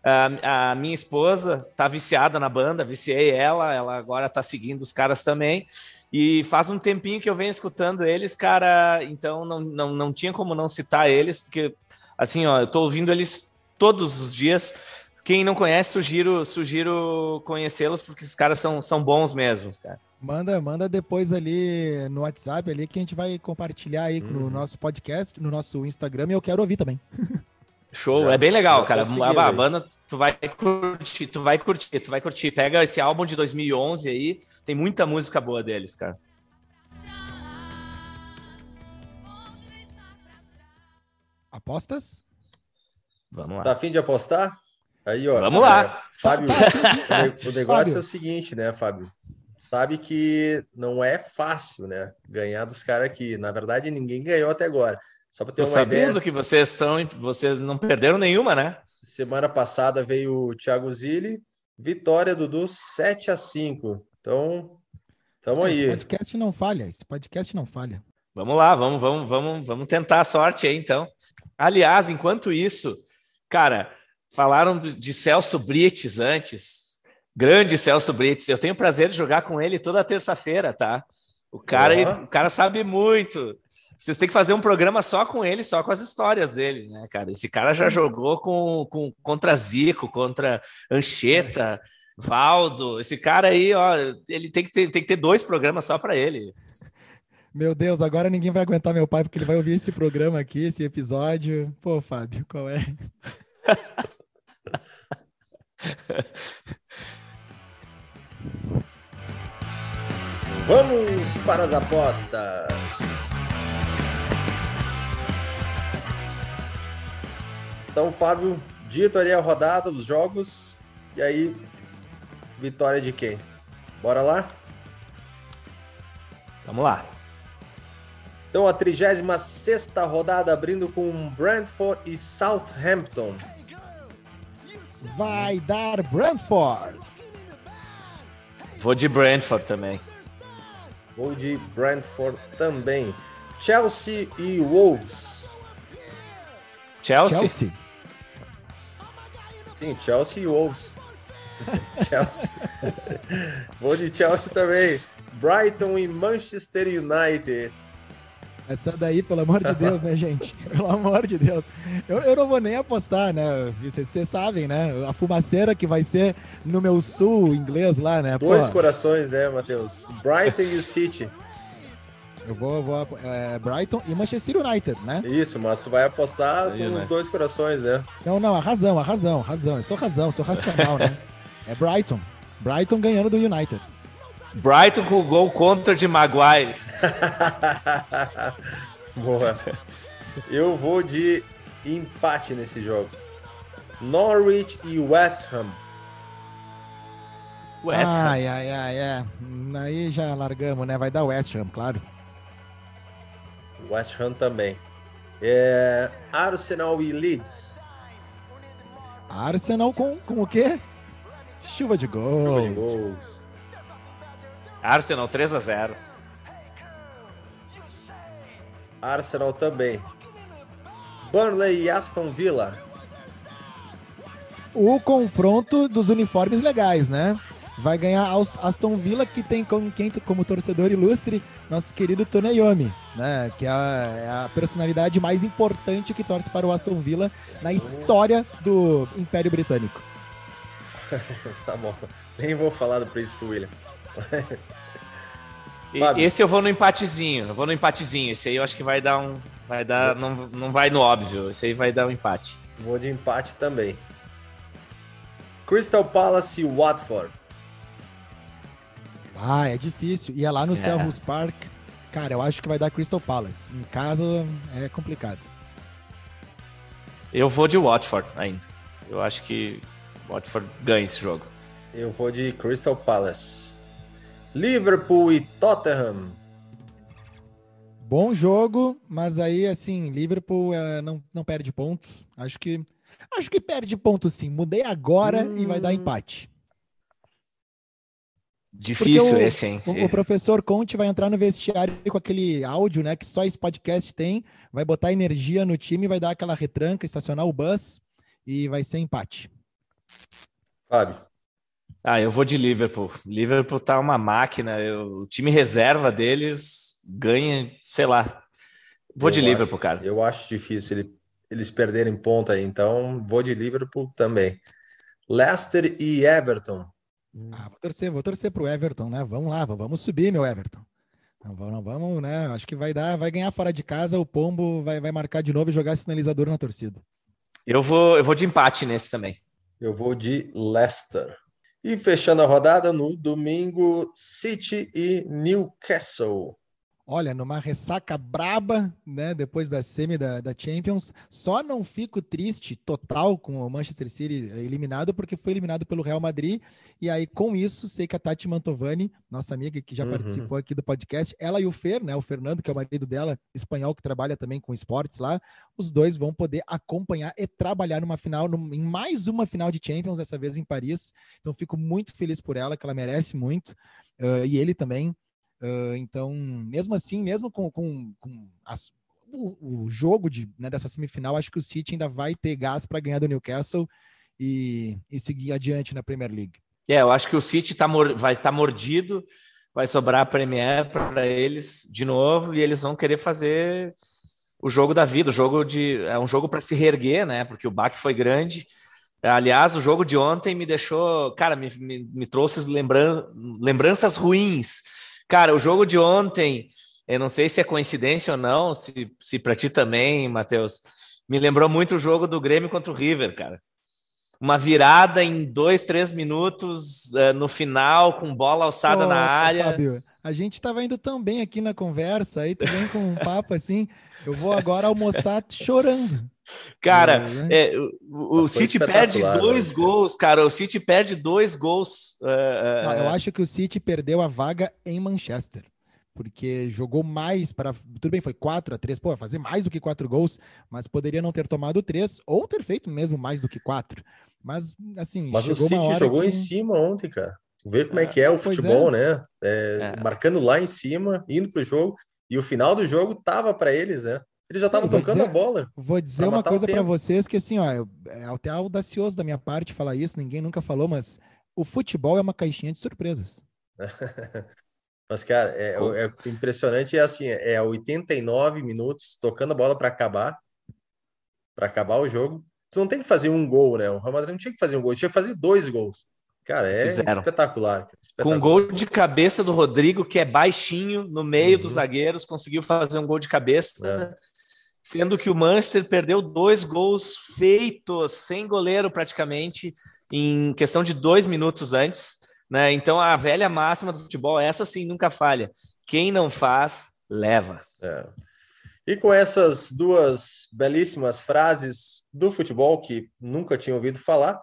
A, a, minha esposa tá viciada na banda, viciei ela, ela agora tá seguindo os caras também. E faz um tempinho que eu venho escutando eles, cara, então não, não, não tinha como não citar eles, porque assim, ó, eu tô ouvindo eles todos os dias. Quem não conhece, sugiro, sugiro conhecê-los, porque os caras são, são bons mesmo, cara. Manda, manda depois ali no WhatsApp ali que a gente vai compartilhar aí uhum. no nosso podcast, no nosso Instagram, e eu quero ouvir também. [laughs] Show, já, é bem legal, cara. A, a banda, tu vai curtir, tu vai curtir, tu vai curtir. Pega esse álbum de 2011 aí, tem muita música boa deles, cara. Apostas? Vamos lá. Tá afim de apostar? Aí, ó. Vamos é, lá. Fábio, o negócio Fábio. é o seguinte, né, Fábio? Sabe que não é fácil, né? Ganhar dos caras aqui. Na verdade, ninguém ganhou até agora. Só para ter Tô uma sabendo ideia. que vocês estão, vocês não perderam nenhuma, né? Semana passada veio o Thiago Zilli, vitória Dudu 7 a 5. Então, estamos aí. Esse podcast não falha, esse podcast não falha. Vamos lá, vamos, vamos, vamos, vamos tentar a sorte aí, então. Aliás, enquanto isso, cara, falaram de Celso Brites antes. Grande Celso Brites. Eu tenho o prazer de jogar com ele toda terça-feira, tá? O cara, uhum. o cara sabe muito. Vocês têm que fazer um programa só com ele, só com as histórias dele, né, cara? Esse cara já jogou com, com contra Zico, contra Ancheta, Valdo. Esse cara aí, ó, ele tem que ter, tem que ter dois programas só para ele. Meu Deus, agora ninguém vai aguentar meu pai porque ele vai ouvir esse programa aqui, esse episódio. Pô, Fábio, qual é? [laughs] Vamos para as apostas. Então, Fábio, dito ali a rodada, os jogos, e aí, vitória de quem? Bora lá? Vamos lá. Então, a 36 rodada abrindo com Brentford e Southampton. Vai dar Brentford. Vou de Brentford também. Vou de Brentford também. Chelsea e Wolves. Chelsea? Chelsea. Sim, Chelsea e Wolves. [laughs] Chelsea. Vou de Chelsea também. Brighton e Manchester United. Essa daí, pelo amor de Deus, né, gente? [laughs] Pelo amor de Deus. Eu, eu não vou nem apostar, né? Vocês, vocês sabem, né? A fumaceira que vai ser no meu sul inglês lá, né? Dois Pô. corações, né, Matheus? Brighton e o City. Eu vou, vou é, Brighton e Manchester United, né? Isso, mas tu vai apostar Aí, com né? os dois corações, né? Não, não, a razão, a razão, a razão. Eu sou razão, sou racional, né? [laughs] É Brighton. Brighton ganhando do United. Brighton com o gol contra de Maguire. [laughs] Boa. Eu vou de empate nesse jogo. Norwich e West Ham. West Ham. Ai, ai, ai, é. Aí já largamos, né? Vai dar West Ham, claro. West Ham também. É... Arsenal e Leeds. Arsenal com, com o quê? Chuva de gols. Chuva de gols. Arsenal 3 a 0. Arsenal também. Burnley e Aston Villa. O confronto dos uniformes legais, né? Vai ganhar Aston Villa, que tem como, quem, como torcedor ilustre nosso querido Tony Iommi, né? Que é a, é a, personalidade mais importante que torce para o Aston Villa na história do Império Britânico. [laughs] tá bom. Nem vou falar do Príncipe William. [laughs] Esse eu vou no empatezinho, eu vou no empatezinho. Esse aí eu acho que vai dar um. Vai dar. Não, não vai no óbvio. Esse aí vai dar um empate. Vou de empate também. Crystal Palace e Watford. Ah, é difícil. E é lá no é. Selhurst Park. Cara, eu acho que vai dar Crystal Palace. Em casa é complicado. Eu vou de Watford ainda. Eu acho que Watford ganha esse jogo. Eu vou de Crystal Palace. Liverpool e Tottenham. Bom jogo, mas aí assim, Liverpool uh, não, não perde pontos. Acho que acho que perde pontos sim. Mudei agora hum... e vai dar hum. empate. Difícil o, esse, hein? O, o, professor Conte vai entrar no vestiário com aquele áudio, né, que só esse podcast tem, vai botar energia no time, vai dar aquela retranca, estacionar o bus e vai ser empate. Fábio. Ah, eu vou de Liverpool. Liverpool tá uma máquina. Eu, o time reserva deles ganha, sei lá. Vou eu de acho, Liverpool, cara. Eu acho difícil ele, eles perderem ponta aí, então vou de Liverpool também. Leicester e Everton. Ah, vou torcer, vou torcer pro Everton, né? Vamos lá, vamos subir, meu Everton. Não, não vamos, né? Acho que vai dar, vai ganhar fora de casa, o Pombo vai, vai marcar de novo e jogar sinalizador na torcida. Eu vou, eu vou de empate nesse também. Eu vou de Leicester. E fechando a rodada no domingo, City e Newcastle. Olha, numa ressaca braba, né? Depois da semi da, da, Champions, só não fico triste total com o Manchester City eliminado, porque foi eliminado pelo Real Madrid. E aí, com isso, sei que a Tati Mantovani, nossa amiga que já uhum. participou aqui do podcast, ela e o Fer, né? O Fernando, que é o marido dela, espanhol, que trabalha também com esportes lá, os dois vão poder acompanhar e trabalhar numa final, num, em mais uma final de Champions, dessa vez em Paris. Então, fico muito feliz por ela, que ela merece muito. Uh, e ele também. Então, mesmo assim, mesmo com, com, com as, o, o, jogo de, né, dessa semifinal, acho que o City ainda vai ter gás para ganhar do Newcastle e, e, seguir adiante na Premier League. É, eu acho que o City tá, vai estar tá mordido, vai sobrar a Premier para eles de novo e eles vão querer fazer o jogo da vida, o jogo de é um jogo para se reerguer, né? Porque o baque foi grande. Aliás, o jogo de ontem me deixou, cara, me, me, me trouxe lembran lembranças ruins Cara, o jogo de ontem, eu não sei se é coincidência ou não, se, se para ti também, Matheus, me lembrou muito o jogo do Grêmio contra o River, cara. Uma virada em dois, três minutos uh, no final, com bola alçada oh, na área. Fábio, a gente estava indo tão bem aqui na conversa, aí tu vem com um papo assim. Eu vou agora almoçar chorando. Cara, é, o, o City perde dois né? gols, cara. O City perde dois gols. Uh, Não, eu acho que o City perdeu a vaga em Manchester. Porque jogou mais para. Tudo bem, foi 4 a 3 Pô, fazer mais do que quatro gols, mas poderia não ter tomado três ou ter feito mesmo mais do que quatro. Mas, assim. Mas o City jogou que... em cima ontem, cara. Ver como é, é que é o futebol, é. né? É, é. Marcando lá em cima, indo pro jogo. E o final do jogo tava para eles, né? Ele já estava tocando dizer, a bola. Vou dizer uma coisa para vocês que assim, ó, é até audacioso da minha parte falar isso, ninguém nunca falou, mas o futebol é uma caixinha de surpresas. [laughs] mas cara, é, é impressionante é assim, é 89 minutos tocando a bola para acabar, para acabar o jogo. Tu não tem que fazer um gol, né? O Real Madrid não tinha que fazer um gol, tinha que fazer dois gols. Cara, é espetacular, espetacular. Com um gol de cabeça do Rodrigo, que é baixinho, no meio uhum. dos zagueiros, conseguiu fazer um gol de cabeça. É sendo que o Manchester perdeu dois gols feitos sem goleiro praticamente em questão de dois minutos antes, né? Então a velha máxima do futebol, essa sim nunca falha. Quem não faz, leva. É. E com essas duas belíssimas frases do futebol que nunca tinha ouvido falar,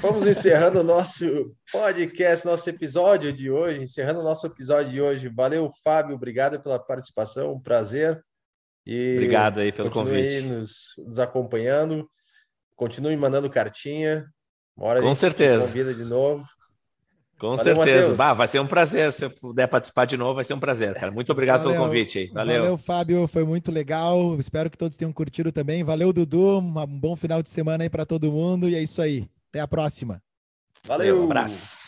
Vamos encerrando o nosso podcast, nosso episódio de hoje. Encerrando o nosso episódio de hoje. Valeu, Fábio. Obrigado pela participação. Um prazer. E Obrigado aí pelo convite. Aí nos, nos acompanhando. Continue mandando cartinha. Uma hora Com certeza. convida de novo. Com Valeu, certeza. Bah, vai ser um prazer. Se eu puder participar de novo, vai ser um prazer, cara. Muito obrigado Valeu. pelo convite aí. Valeu. Valeu, Fábio. Foi muito legal. Espero que todos tenham curtido também. Valeu, Dudu. Um bom final de semana aí para todo mundo. E é isso aí. Até a próxima. Valeu. Um abraço.